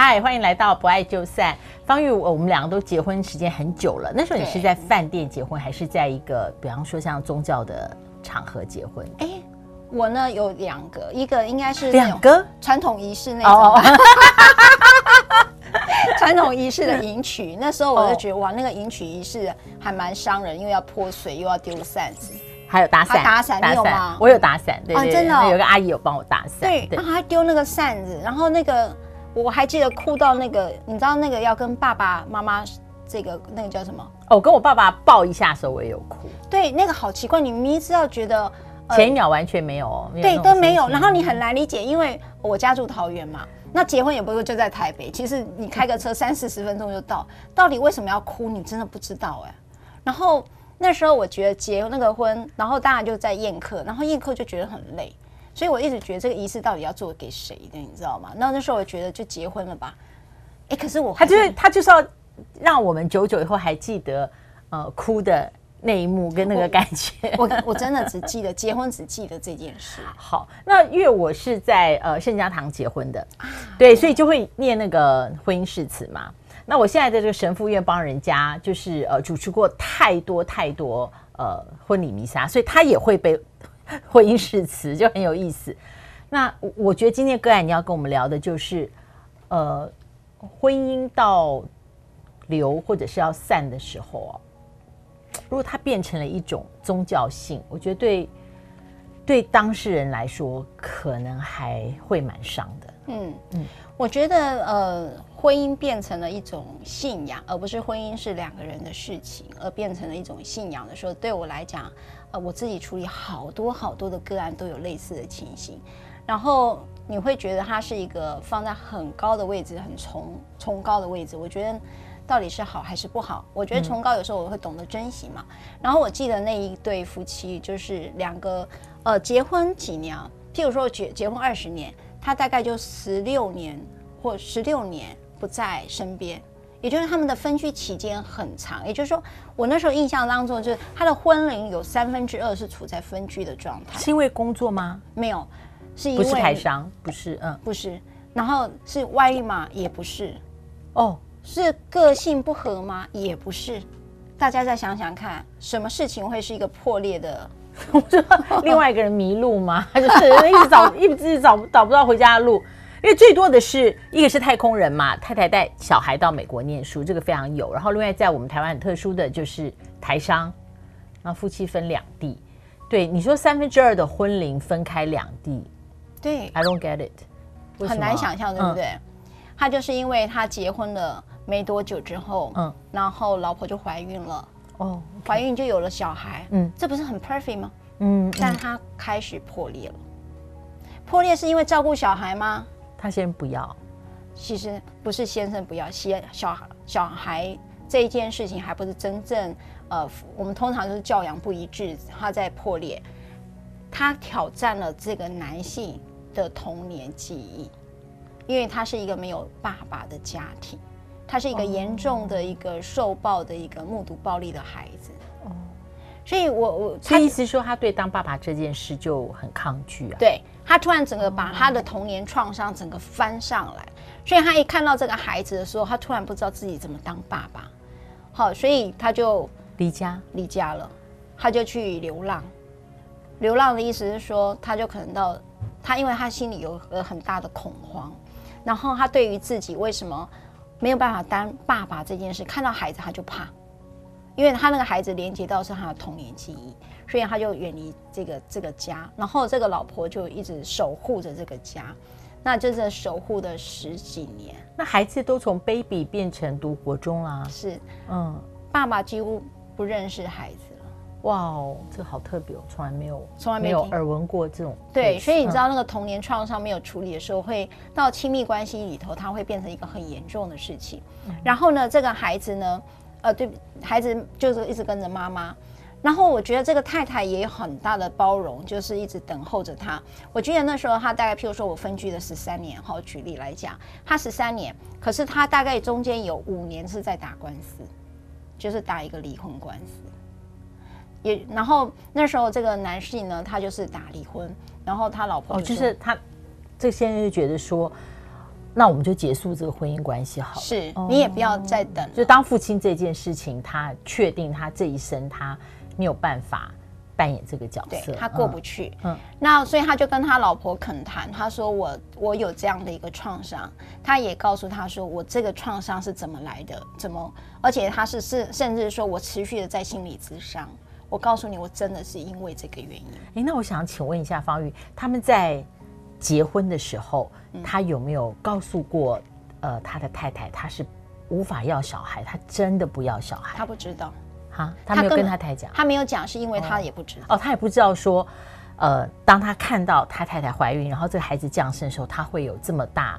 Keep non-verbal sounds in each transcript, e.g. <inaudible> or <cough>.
嗨，欢迎来到不爱就散。方玉，我们两个都结婚时间很久了。那时候你是在饭店结婚，还是在一个比方说像宗教的场合结婚？哎，我呢有两个，一个应该是两个传统仪式那种，oh. <laughs> 传统仪式的迎娶。那时候我就觉得哇，那个迎娶仪式还蛮伤人，因为要泼水，又要丢扇子，还有打伞。打伞，你有吗？我有打伞，对，对，对，真的、哦，有个阿姨有帮我打伞。对，对然后还丢那个扇子，然后那个。我还记得哭到那个，你知道那个要跟爸爸妈妈这个那个叫什么？哦，跟我爸爸抱一下的时候，我也有哭。对，那个好奇怪，你明明知道觉得、呃、前一秒完全没有，没有对，都没有。然后你很难理解，因为我家住桃园嘛，那结婚也不是就在台北，其实你开个车三四十分钟就到。到底为什么要哭？你真的不知道哎。然后那时候我觉得结那个婚，然后大家就在宴客，然后宴客就觉得很累。所以我一直觉得这个仪式到底要做给谁的，你知道吗？那那时候我觉得就结婚了吧。哎，可是我他就是他就是要让我们久久以后还记得呃哭的那一幕跟那个感觉。我我，我真的只记得结婚，只记得这件事。<laughs> 好，那因为我是在呃圣家堂结婚的，对，所以就会念那个婚姻誓词嘛。那我现在在这个神父院帮人家就是呃主持过太多太多呃婚礼弥撒，所以他也会被。<laughs> 婚姻誓词就很有意思。那我觉得今天个案你要跟我们聊的就是，呃，婚姻到留或者是要散的时候啊，如果它变成了一种宗教性，我觉得对对当事人来说可能还会蛮伤的。嗯嗯，我觉得呃，婚姻变成了一种信仰，而不是婚姻是两个人的事情，而变成了一种信仰的时候，对我来讲。呃，我自己处理好多好多的个案都有类似的情形，然后你会觉得它是一个放在很高的位置，很崇崇高的位置。我觉得到底是好还是不好？我觉得崇高有时候我会懂得珍惜嘛。然后我记得那一对夫妻就是两个呃结婚几年，譬如说结结婚二十年，他大概就十六年或十六年不在身边。也就是他们的分居期间很长，也就是说，我那时候印象当中，就是他的婚龄有三分之二是处在分居的状态。是因为工作吗？没有，是因为不是台商，不是，嗯，不是。然后是外遇吗？也不是。哦，是个性不合吗？也不是。大家再想想看，什么事情会是一个破裂的？<laughs> 另外一个人迷路吗？<laughs> 就是一直找，一直找找不到回家的路？因为最多的是一个是太空人嘛，太太带小孩到美国念书，这个非常有。然后另外在我们台湾很特殊的就是台商，然后夫妻分两地。对，你说三分之二的婚龄分开两地，对，I don't get it，很难想象，对不对？嗯、他就是因为他结婚了没多久之后，嗯，然后老婆就怀孕了，哦，okay、怀孕就有了小孩，嗯，这不是很 perfect 吗？嗯，但他开始破裂了，破裂是因为照顾小孩吗？他先不要，其实不是先生不要，先小孩小孩这一件事情还不是真正，呃，我们通常就是教养不一致，他在破裂，他挑战了这个男性的童年记忆，因为他是一个没有爸爸的家庭，他是一个严重的一个受暴的一个目睹暴力的孩子，所以我我他意思说他对当爸爸这件事就很抗拒啊，对。他突然整个把他的童年创伤整个翻上来，所以他一看到这个孩子的时候，他突然不知道自己怎么当爸爸。好，所以他就离家离家了，他就去流浪。流浪的意思是说，他就可能到他，因为他心里有个很大的恐慌，然后他对于自己为什么没有办法当爸爸这件事，看到孩子他就怕，因为他那个孩子连接到是他的童年记忆。所以他就远离这个这个家，然后这个老婆就一直守护着这个家，那就是守护的十几年。那孩子都从 baby 变成读国中啦，是，嗯，爸爸几乎不认识孩子了。哇哦，这个好特别哦，从来没有，从来没有耳闻过这种。对，所以你知道那个童年创伤没有处理的时候，会到亲密关系里头，它会变成一个很严重的事情。嗯。然后呢，这个孩子呢，呃，对，孩子就是一直跟着妈妈。然后我觉得这个太太也有很大的包容，就是一直等候着他。我记得那时候他大概，譬如说我分居了十三年，好举例来讲，他十三年，可是他大概中间有五年是在打官司，就是打一个离婚官司。也然后那时候这个男性呢，他就是打离婚，然后他老婆就、哦、就是他这个先生就觉得说，那我们就结束这个婚姻关系好了。是，你也不要再等。就当父亲这件事情，他确定他这一生他没有办法扮演这个角色，对，他过不去。嗯，那所以他就跟他老婆恳谈，他说我我有这样的一个创伤，他也告诉他说我这个创伤是怎么来的，怎么，而且他是是甚至说我持续的在心理咨商。我告诉你，我真的是因为这个原因。哎，那我想请问一下方玉，他们在结婚的时候，嗯、他有没有告诉过呃他的太太，他是无法要小孩，他真的不要小孩？他不知道，哈，他没有跟他太太讲，他没有讲，是因为他也不知道。哦，哦，他也不知道说，呃，当他看到他太太怀孕，然后这个孩子降生的时候，他会有这么大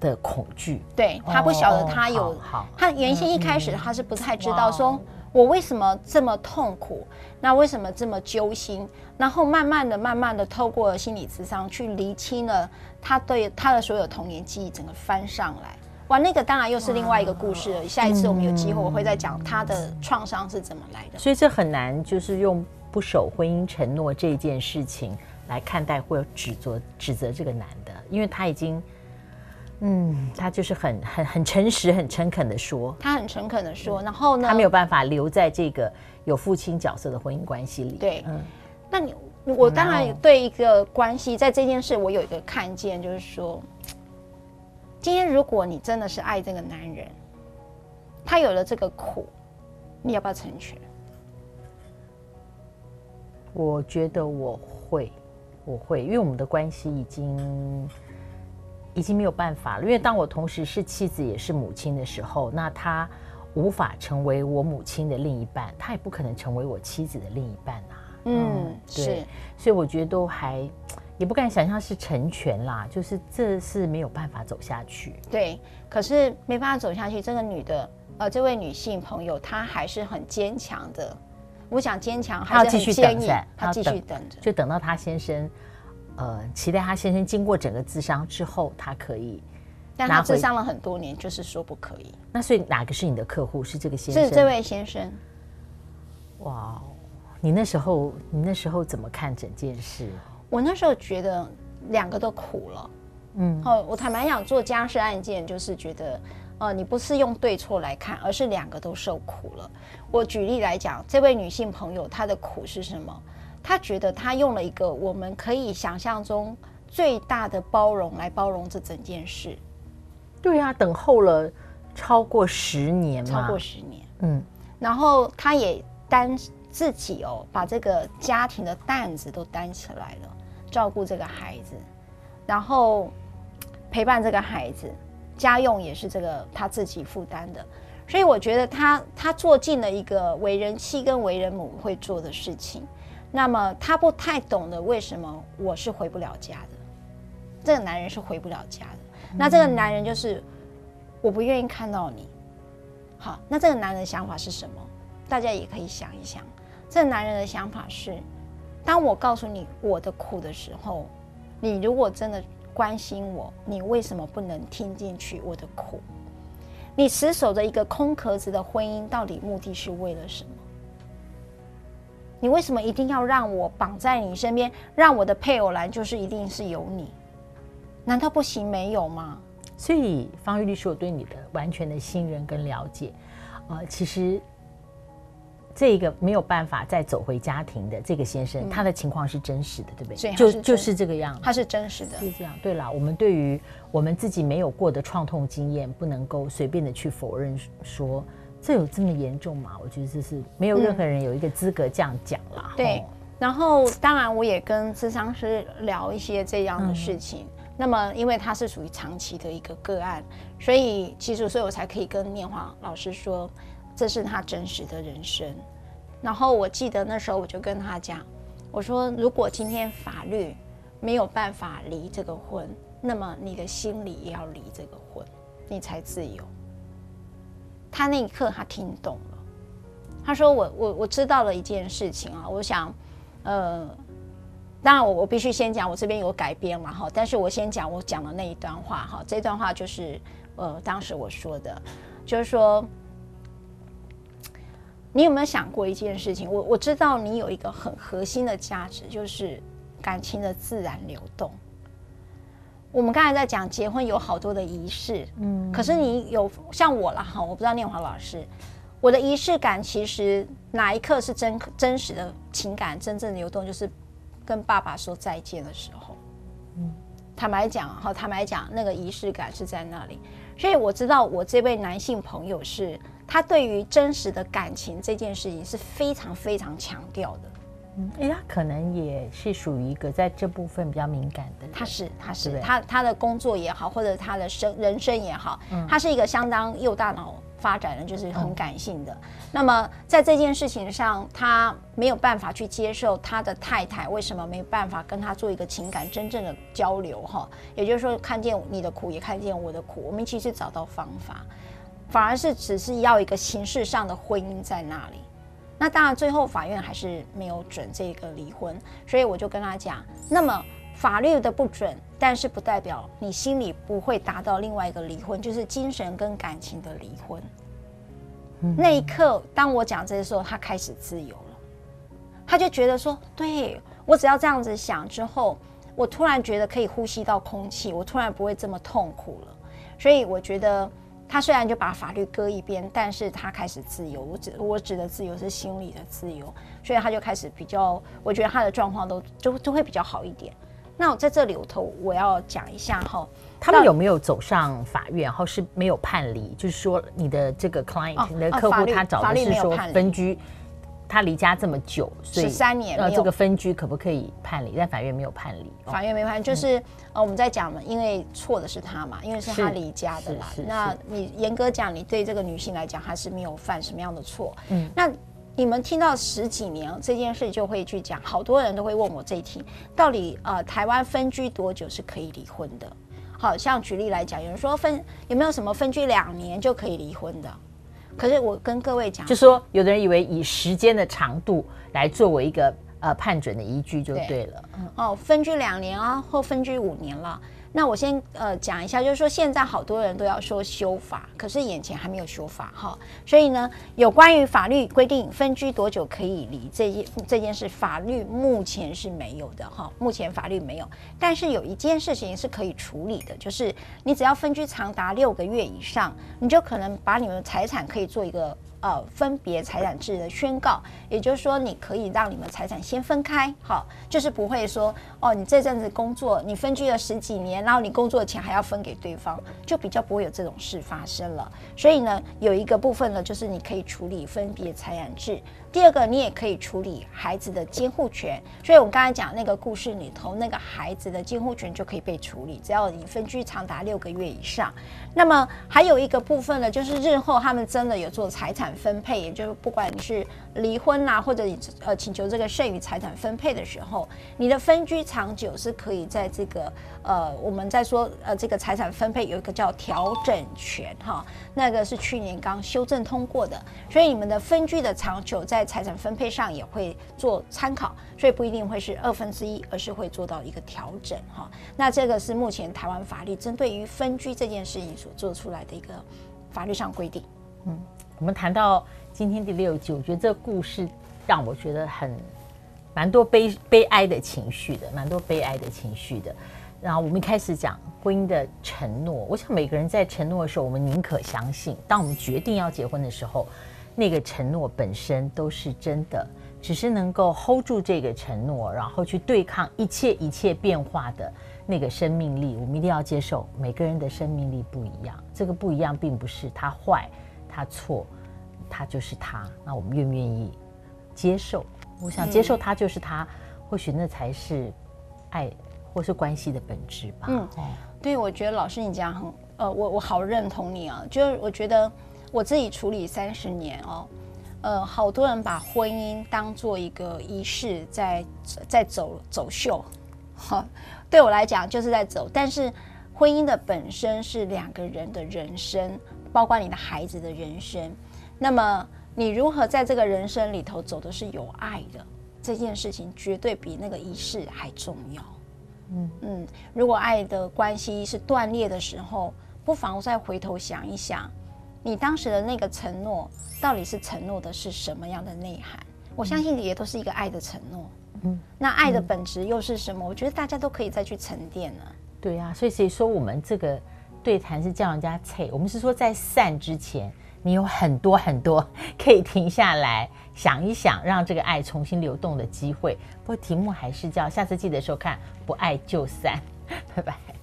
的恐惧。对，他不晓得他有，哦、好，好，他原先一开始他是不太知道说。我为什么这么痛苦？那为什么这么揪心？然后慢慢的、慢慢的，透过心理咨商去厘清了他对他的所有童年记忆，整个翻上来。哇，那个当然又是另外一个故事了。下一次我们有机会，我会再讲他的创伤是怎么来的。所以这很难，就是用不守婚姻承诺这件事情来看待或者指责指责这个男的，因为他已经。嗯，他就是很很很诚实、很诚恳的说，他很诚恳的说，然后呢，他没有办法留在这个有父亲角色的婚姻关系里。对，嗯，那你我当然对一个关系，在这件事我有一个看见，就是说，今天如果你真的是爱这个男人，他有了这个苦，你要不要成全？我觉得我会，我会，因为我们的关系已经。已经没有办法了，因为当我同时是妻子也是母亲的时候，那他无法成为我母亲的另一半，他也不可能成为我妻子的另一半啊。嗯，嗯对是，所以我觉得都还也不敢想象是成全啦，就是这是没有办法走下去。对，可是没办法走下去，这个女的呃，这位女性朋友她还是很坚强的。我想坚强还是很坚毅，她继续等着，就等到她先生。呃，期待他先生经过整个智商之后，他可以。但他智商了很多年，就是说不可以。那所以哪个是你的客户？是这个先生？是这位先生。哇，你那时候你那时候怎么看整件事？我那时候觉得两个都苦了。嗯，哦，我坦白讲，做家事案件就是觉得，呃，你不是用对错来看，而是两个都受苦了。我举例来讲，这位女性朋友她的苦是什么？他觉得他用了一个我们可以想象中最大的包容来包容这整件事。对啊，等候了超过十年嘛，超过十年。嗯，然后他也担自己哦，把这个家庭的担子都担起来了，照顾这个孩子，然后陪伴这个孩子，家用也是这个他自己负担的。所以我觉得他他做尽了一个为人妻跟为人母会做的事情。那么他不太懂得为什么我是回不了家的，这个男人是回不了家的。那这个男人就是我不愿意看到你。好，那这个男人的想法是什么？大家也可以想一想。这个男人的想法是：当我告诉你我的苦的时候，你如果真的关心我，你为什么不能听进去我的苦？你死守着一个空壳子的婚姻，到底目的是为了什么？你为什么一定要让我绑在你身边，让我的配偶栏就是一定是有你？难道不行没有吗？所以方玉律师，我对你的完全的信任跟了解，呃，其实这个没有办法再走回家庭的这个先生，嗯、他的情况是真实的，对不对？就就是这个样子，他是真实的，是这样。对了，我们对于我们自己没有过的创痛经验，不能够随便的去否认说。这有这么严重吗？我觉得这是没有任何人有一个资格这样讲啦。嗯、对，然后当然我也跟智商师聊一些这样的事情。嗯、那么因为他是属于长期的一个个案，所以其实所以我才可以跟念华老师说，这是他真实的人生。然后我记得那时候我就跟他讲，我说如果今天法律没有办法离这个婚，那么你的心里也要离这个婚，你才自由。他那一刻，他听懂了。他说我：“我我知道了一件事情啊，我想，呃，当然我我必须先讲，我这边有改编嘛哈。但是我先讲我讲的那一段话哈。这段话就是呃，当时我说的，就是说，你有没有想过一件事情？我我知道你有一个很核心的价值，就是感情的自然流动。我们刚才在讲结婚有好多的仪式，嗯，可是你有像我了哈，我不知道念华老师，我的仪式感其实哪一刻是真真实的情感真正流动，就是跟爸爸说再见的时候，嗯，坦白讲哈，坦白讲那个仪式感是在那里，所以我知道我这位男性朋友是他对于真实的感情这件事情是非常非常强调的。嗯，哎，他可能也是属于一个在这部分比较敏感的人。他是，他是，他他的工作也好，或者他的生人生也好，嗯，他是一个相当右大脑发展的，就是很感性的。嗯，那么在这件事情上，他没有办法去接受他的太太为什么没办法跟他做一个情感真正的交流哈，也就是说，看见你的苦，也看见我的苦，我们其实找到方法，反而是只是要一个形式上的婚姻在那里。那当然，最后法院还是没有准这个离婚，所以我就跟他讲，那么法律的不准，但是不代表你心里不会达到另外一个离婚，就是精神跟感情的离婚。嗯、那一刻，当我讲这些时候，他开始自由了，他就觉得说，对，我只要这样子想之后，我突然觉得可以呼吸到空气，我突然不会这么痛苦了，所以我觉得。他虽然就把法律搁一边，但是他开始自由。我指我指的自由是心理的自由，所以他就开始比较，我觉得他的状况都就就会比较好一点。那我在这里头我要讲一下哈，他们有没有走上法院，然后是没有判离？就是说你的这个 client，、哦、你的客户他找的是说分居。他离家这么久，所以十三年，呃，这个分居可不可以判离？但法院没有判离。法院没判，就是、嗯、呃，我们在讲嘛，因为错的是他嘛，因为是他离家的啦。那你严格讲，你对这个女性来讲，她是没有犯什么样的错。嗯，那你们听到十几年这件事，就会去讲，好多人都会问我这一题，到底呃，台湾分居多久是可以离婚的？好像举例来讲，有人说分有没有什么分居两年就可以离婚的？可是我跟各位讲，就说有的人以为以时间的长度来作为一个呃判准的依据就对了。对哦，分居两年啊，或分居五年了。那我先呃讲一下，就是说现在好多人都要说修法，可是眼前还没有修法哈，所以呢，有关于法律规定分居多久可以离这件这件事，法律目前是没有的哈，目前法律没有，但是有一件事情是可以处理的，就是你只要分居长达六个月以上，你就可能把你们财产可以做一个。呃，分别财产制的宣告，也就是说，你可以让你们财产先分开，好，就是不会说，哦，你这阵子工作，你分居了十几年，然后你工作的钱还要分给对方，就比较不会有这种事发生了。所以呢，有一个部分呢，就是你可以处理分别财产制。第二个，你也可以处理孩子的监护权，所以我们刚才讲那个故事里头，那个孩子的监护权就可以被处理，只要你分居长达六个月以上。那么还有一个部分呢，就是日后他们真的有做财产分配，也就是不管你是离婚啦，或者你呃请求这个剩余财产分配的时候，你的分居长久是可以在这个呃我们在说呃这个财产分配有一个叫调整权哈，那个是去年刚修正通过的，所以你们的分居的长久在财产分配上也会做参考，所以不一定会是二分之一，而是会做到一个调整哈。那这个是目前台湾法律针对于分居这件事情所做出来的一个法律上规定。嗯，我们谈到今天第六集，我觉得这个故事让我觉得很蛮多悲悲哀的情绪的，蛮多悲哀的情绪的。然后我们一开始讲婚姻的承诺，我想每个人在承诺的时候，我们宁可相信，当我们决定要结婚的时候。那个承诺本身都是真的，只是能够 hold 住这个承诺，然后去对抗一切一切变化的那个生命力。我们一定要接受每个人的生命力不一样，这个不一样并不是他坏，他错，他就是他。那我们愿不愿意接受？我想接受他就是他，或许那才是爱或是关系的本质吧。嗯，对，我觉得老师你讲很，呃，我我好认同你啊，就是我觉得。我自己处理三十年哦，呃，好多人把婚姻当做一个仪式在，在在走走秀，哈，对我来讲就是在走。但是婚姻的本身是两个人的人生，包括你的孩子的人生。那么你如何在这个人生里头走的是有爱的，这件事情绝对比那个仪式还重要。嗯嗯，如果爱的关系是断裂的时候，不妨再回头想一想。你当时的那个承诺，到底是承诺的是什么样的内涵？我相信也都是一个爱的承诺。嗯，那爱的本质又是什么？我觉得大家都可以再去沉淀了。对啊，所以谁说我们这个对谈是叫人家脆？我们是说在散之前，你有很多很多可以停下来想一想，让这个爱重新流动的机会。不过题目还是叫下次记得收看，不爱就散，拜拜。